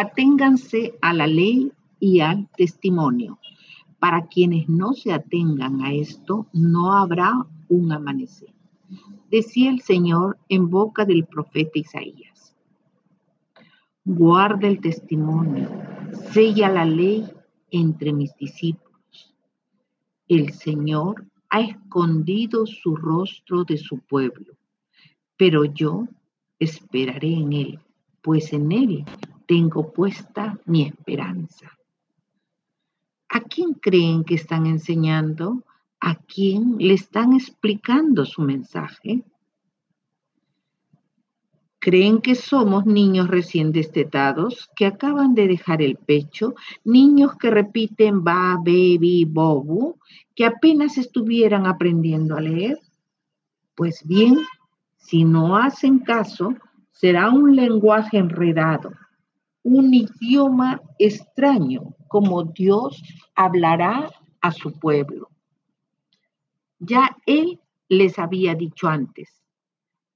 Aténganse a la ley y al testimonio. Para quienes no se atengan a esto, no habrá un amanecer. Decía el Señor en boca del profeta Isaías. Guarda el testimonio, sella la ley entre mis discípulos. El Señor ha escondido su rostro de su pueblo, pero yo esperaré en Él, pues en Él tengo puesta mi esperanza. ¿A quién creen que están enseñando? ¿A quién le están explicando su mensaje? ¿Creen que somos niños recién destetados que acaban de dejar el pecho, niños que repiten ba, baby, bobu, que apenas estuvieran aprendiendo a leer? Pues bien, si no hacen caso, será un lenguaje enredado, un idioma extraño, como Dios hablará a su pueblo. Ya Él les había dicho antes,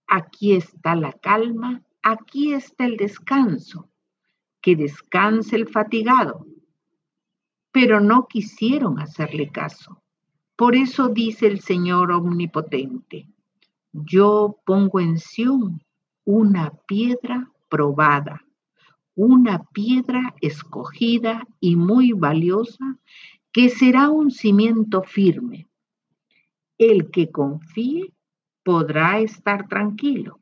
aquí está la calma, aquí está el descanso, que descanse el fatigado. Pero no quisieron hacerle caso. Por eso dice el Señor Omnipotente, yo pongo en Sión una piedra probada una piedra escogida y muy valiosa que será un cimiento firme. El que confíe podrá estar tranquilo.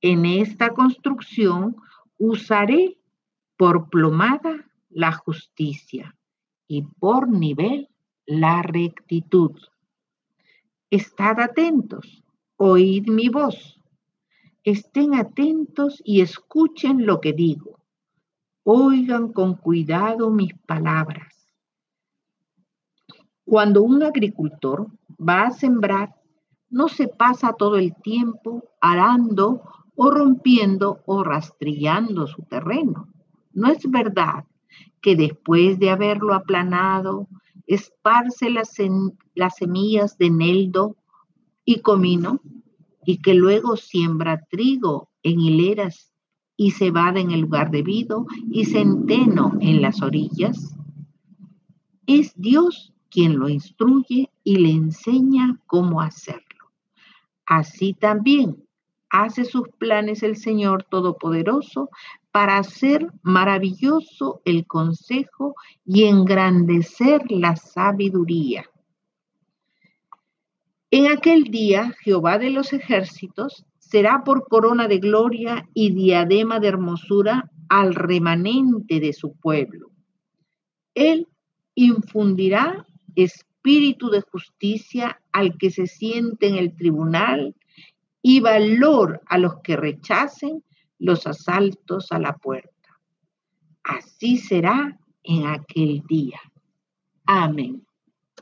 En esta construcción usaré por plomada la justicia y por nivel la rectitud. Estad atentos, oíd mi voz Estén atentos y escuchen lo que digo. Oigan con cuidado mis palabras. Cuando un agricultor va a sembrar, no se pasa todo el tiempo arando o rompiendo o rastrillando su terreno. No es verdad que después de haberlo aplanado, esparce las, las semillas de neldo y comino y que luego siembra trigo en hileras y cebada en el lugar debido y centeno en las orillas? Es Dios quien lo instruye y le enseña cómo hacerlo. Así también hace sus planes el Señor Todopoderoso para hacer maravilloso el consejo y engrandecer la sabiduría. En aquel día Jehová de los ejércitos será por corona de gloria y diadema de hermosura al remanente de su pueblo. Él infundirá espíritu de justicia al que se siente en el tribunal y valor a los que rechacen los asaltos a la puerta. Así será en aquel día. Amén.